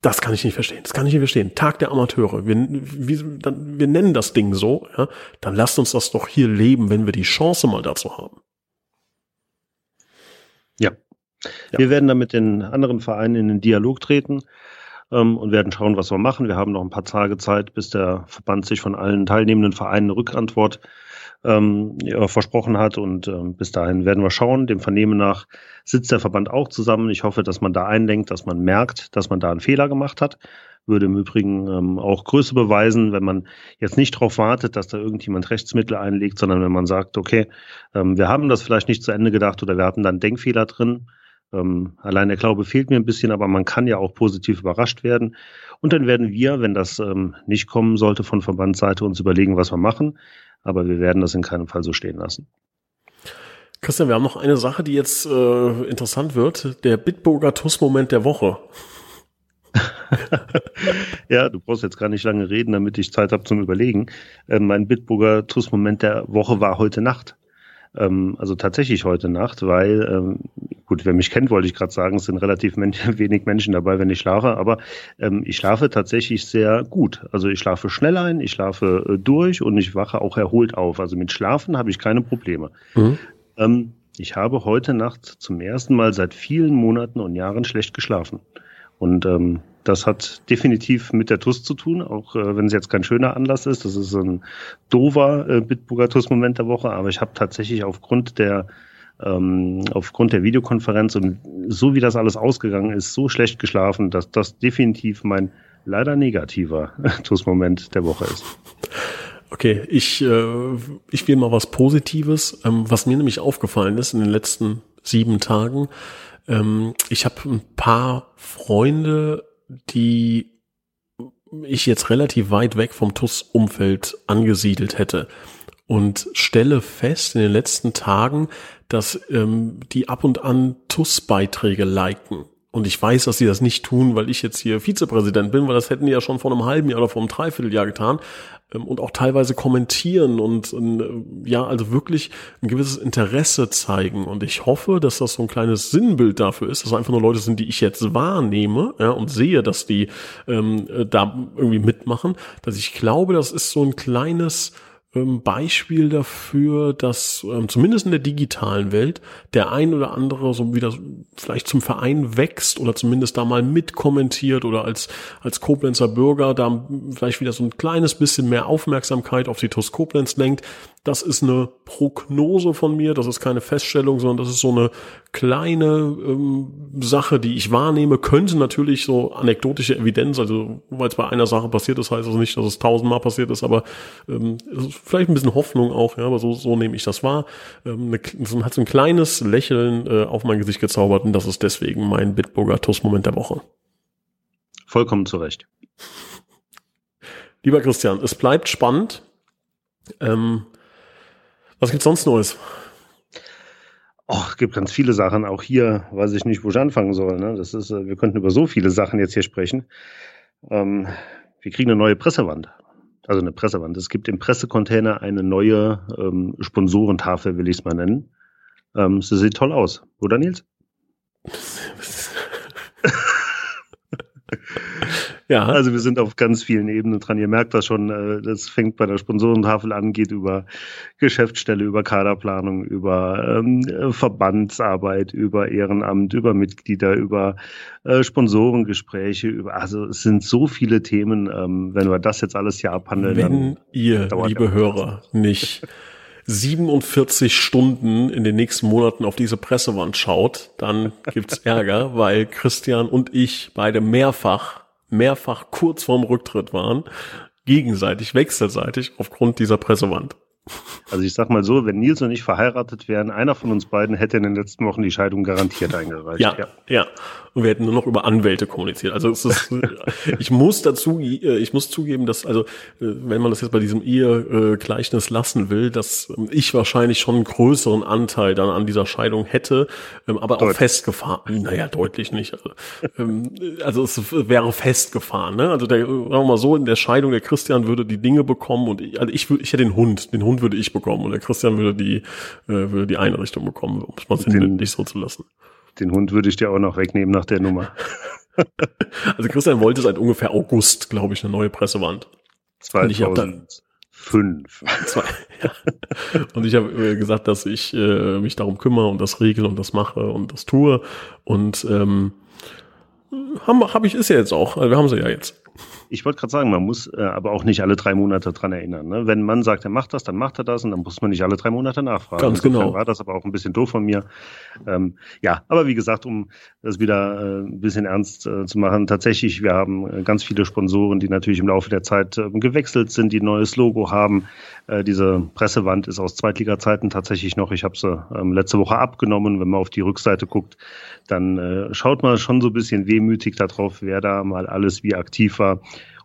das kann ich nicht verstehen. Das kann ich nicht verstehen. Tag der Amateure. Wir, wir, dann, wir nennen das Ding so. Ja? Dann lasst uns das doch hier leben, wenn wir die Chance mal dazu haben. Ja. ja. Wir werden da mit den anderen Vereinen in den Dialog treten ähm, und werden schauen, was wir machen. Wir haben noch ein paar Tage Zeit, bis der Verband sich von allen teilnehmenden Vereinen eine Rückantwort ähm, ja, versprochen hat. Und ähm, bis dahin werden wir schauen. Dem Vernehmen nach sitzt der Verband auch zusammen. Ich hoffe, dass man da einlenkt, dass man merkt, dass man da einen Fehler gemacht hat. Würde im Übrigen ähm, auch Größe beweisen, wenn man jetzt nicht darauf wartet, dass da irgendjemand Rechtsmittel einlegt, sondern wenn man sagt, okay, ähm, wir haben das vielleicht nicht zu Ende gedacht oder wir hatten da einen Denkfehler drin. Ähm, allein der Glaube fehlt mir ein bisschen, aber man kann ja auch positiv überrascht werden. Und dann werden wir, wenn das ähm, nicht kommen sollte von Verbandsseite, uns überlegen, was wir machen aber wir werden das in keinem Fall so stehen lassen. Christian, wir haben noch eine Sache, die jetzt äh, interessant wird. Der Bitburger TUS-Moment der Woche. ja, du brauchst jetzt gar nicht lange reden, damit ich Zeit habe zum Überlegen. Äh, mein Bitburger TUS-Moment der Woche war heute Nacht. Ähm, also tatsächlich heute Nacht, weil, ähm, gut, wer mich kennt, wollte ich gerade sagen, es sind relativ men wenig Menschen dabei, wenn ich schlafe, aber ähm, ich schlafe tatsächlich sehr gut. Also ich schlafe schnell ein, ich schlafe äh, durch und ich wache auch erholt auf. Also mit Schlafen habe ich keine Probleme. Mhm. Ähm, ich habe heute Nacht zum ersten Mal seit vielen Monaten und Jahren schlecht geschlafen. Und ähm, das hat definitiv mit der TUS zu tun, auch äh, wenn es jetzt kein schöner Anlass ist. Das ist ein dover äh, Bitburger TUS-Moment der Woche, aber ich habe tatsächlich aufgrund der ähm, aufgrund der Videokonferenz und so wie das alles ausgegangen ist, so schlecht geschlafen, dass das definitiv mein leider negativer TUS-Moment der Woche ist. Okay, ich, äh, ich will mal was Positives, ähm, was mir nämlich aufgefallen ist in den letzten sieben Tagen. Ähm, ich habe ein paar Freunde die ich jetzt relativ weit weg vom TUS-Umfeld angesiedelt hätte. Und stelle fest in den letzten Tagen, dass ähm, die ab und an TUS-Beiträge liken. Und ich weiß, dass sie das nicht tun, weil ich jetzt hier Vizepräsident bin, weil das hätten die ja schon vor einem halben Jahr oder vor einem Dreivierteljahr getan. Ähm, und auch teilweise kommentieren und äh, ja, also wirklich ein gewisses Interesse zeigen. Und ich hoffe, dass das so ein kleines Sinnbild dafür ist, dass einfach nur Leute sind, die ich jetzt wahrnehme ja, und sehe, dass die ähm, äh, da irgendwie mitmachen, dass ich glaube, das ist so ein kleines ähm, Beispiel dafür, dass ähm, zumindest in der digitalen Welt der ein oder andere so wieder vielleicht zum Verein wächst oder zumindest da mal mitkommentiert oder als, als Koblenzer Bürger da vielleicht wieder so ein kleines bisschen mehr Aufmerksamkeit auf die TUS Koblenz lenkt. Das ist eine Prognose von mir, das ist keine Feststellung, sondern das ist so eine kleine ähm, Sache, die ich wahrnehme, könnte natürlich so anekdotische Evidenz, also weil es bei einer Sache passiert ist, heißt das nicht, dass es tausendmal passiert ist, aber ähm, vielleicht ein bisschen Hoffnung auch, ja, aber so, so nehme ich das wahr. Ähm, eine, hat so ein kleines Lächeln äh, auf mein Gesicht gezaubert und das ist deswegen mein Bitburger TUS-Moment der Woche. Vollkommen zu Recht. Lieber Christian, es bleibt spannend. Ähm, was gibt's sonst Neues? Oh, gibt ganz viele Sachen. Auch hier weiß ich nicht, wo ich anfangen soll. Ne? Das ist, äh, wir könnten über so viele Sachen jetzt hier sprechen. Ähm, wir kriegen eine neue Pressewand. Also eine Pressewand. Es gibt im Pressecontainer eine neue ähm, Sponsorentafel, will ich es mal nennen. Ähm, sie sieht toll aus, oder Nils? Ja. Also wir sind auf ganz vielen Ebenen dran. Ihr merkt das schon, äh, das fängt bei der Sponsorentafel an, geht über Geschäftsstelle, über Kaderplanung, über ähm, Verbandsarbeit, über Ehrenamt, über Mitglieder, über äh, Sponsorengespräche, über also es sind so viele Themen, ähm, wenn wir das jetzt alles hier abhandeln. Wenn ihr, liebe Hörer, nicht 47 Stunden in den nächsten Monaten auf diese Pressewand schaut, dann gibt's Ärger, weil Christian und ich beide mehrfach mehrfach kurz vorm Rücktritt waren, gegenseitig, wechselseitig aufgrund dieser Pressewand. Also ich sag mal so, wenn Nils und ich verheiratet wären, einer von uns beiden hätte in den letzten Wochen die Scheidung garantiert eingereicht. Ja, ja. ja. Und wir hätten nur noch über Anwälte kommuniziert. Also es ist, ich muss dazu, äh, ich muss zugeben, dass, also, äh, wenn man das jetzt bei diesem Ehegleichnis lassen will, dass ich wahrscheinlich schon einen größeren Anteil dann an dieser Scheidung hätte, ähm, aber deutlich. auch festgefahren. Naja, deutlich nicht. Also, ähm, also es wäre festgefahren, ne? Also der, sagen wir mal so, in der Scheidung der Christian würde die Dinge bekommen und ich, also ich, ich hätte den Hund, den Hund würde ich bekommen und der Christian würde die, äh, würde die Einrichtung bekommen, um es mal sinnbildlich so zu lassen. Den Hund würde ich dir auch noch wegnehmen nach der Nummer. also Christian wollte seit ungefähr August, glaube ich, eine neue Pressewand. 2005. Zwei, ja. Und ich habe äh, gesagt, dass ich äh, mich darum kümmere und das regle und das mache und das tue. Und ähm, habe hab ich ist ja jetzt auch. Also wir haben sie ja jetzt. Ich wollte gerade sagen, man muss äh, aber auch nicht alle drei Monate dran erinnern. Ne? Wenn man sagt, er macht das, dann macht er das und dann muss man nicht alle drei Monate nachfragen. Ganz Insofern genau. war das aber auch ein bisschen doof von mir. Ähm, ja, aber wie gesagt, um das wieder äh, ein bisschen ernst äh, zu machen, tatsächlich, wir haben äh, ganz viele Sponsoren, die natürlich im Laufe der Zeit äh, gewechselt sind, die ein neues Logo haben. Äh, diese Pressewand ist aus Zweitliga-Zeiten tatsächlich noch. Ich habe sie ähm, letzte Woche abgenommen. Wenn man auf die Rückseite guckt, dann schaut man schon so ein bisschen wehmütig darauf, wer da mal alles wie aktiv war.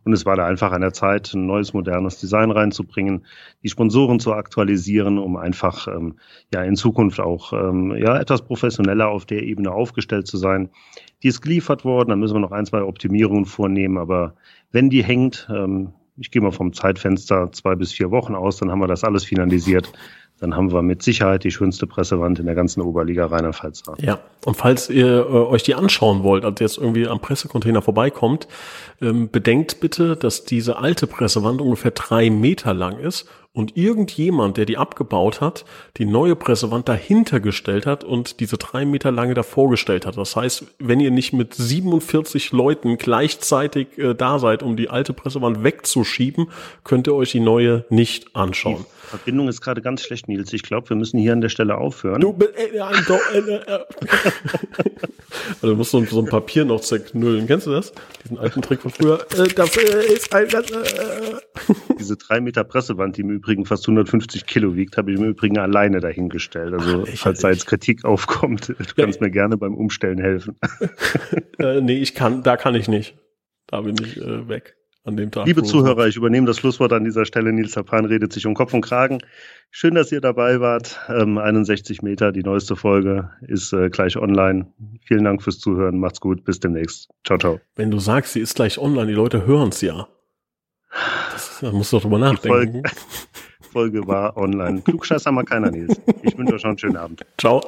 Und es war da einfach an der Zeit, ein neues, modernes Design reinzubringen, die Sponsoren zu aktualisieren, um einfach ähm, ja in Zukunft auch ähm, ja etwas professioneller auf der Ebene aufgestellt zu sein. Die ist geliefert worden, dann müssen wir noch ein, zwei Optimierungen vornehmen, aber wenn die hängt, ähm, ich gehe mal vom Zeitfenster zwei bis vier Wochen aus, dann haben wir das alles finalisiert dann haben wir mit Sicherheit die schönste Pressewand in der ganzen Oberliga Rheinland-Pfalz. Ja, und falls ihr äh, euch die anschauen wollt, also jetzt irgendwie am Pressecontainer vorbeikommt, ähm, bedenkt bitte, dass diese alte Pressewand ungefähr drei Meter lang ist und irgendjemand, der die abgebaut hat, die neue Pressewand dahinter gestellt hat und diese drei Meter lange davor gestellt hat. Das heißt, wenn ihr nicht mit 47 Leuten gleichzeitig äh, da seid, um die alte Pressewand wegzuschieben, könnt ihr euch die neue nicht anschauen. Die Verbindung ist gerade ganz schlecht, Nils. Ich glaube, wir müssen hier an der Stelle aufhören. Du, äh, äh, äh, äh, also, du musst so, so, ein Papier noch zerknüllen. Kennst du das? Diesen alten Trick von früher. Äh, das ist ein, Diese drei Meter Pressewand, die im Übrigen fast 150 Kilo wiegt, habe ich im Übrigen alleine dahingestellt. Also, Ach, falls da jetzt Kritik aufkommt, du kannst ja. mir gerne beim Umstellen helfen. äh, nee, ich kann, da kann ich nicht. Da bin ich äh, weg an dem Tag. Liebe Zuhörer, ich übernehme das Schlusswort an dieser Stelle. Nils Tapan redet sich um Kopf und Kragen. Schön, dass ihr dabei wart. Ähm, 61 Meter, die neueste Folge ist äh, gleich online. Vielen Dank fürs Zuhören. Macht's gut. Bis demnächst. Ciao, ciao. Wenn du sagst, sie ist gleich online, die Leute hören's ja. Das, da musst du doch drüber nachdenken. Die Folge, Folge war online. Klugscheiß haben wir keiner, Nils. Ich wünsche euch noch einen schönen Abend. Ciao.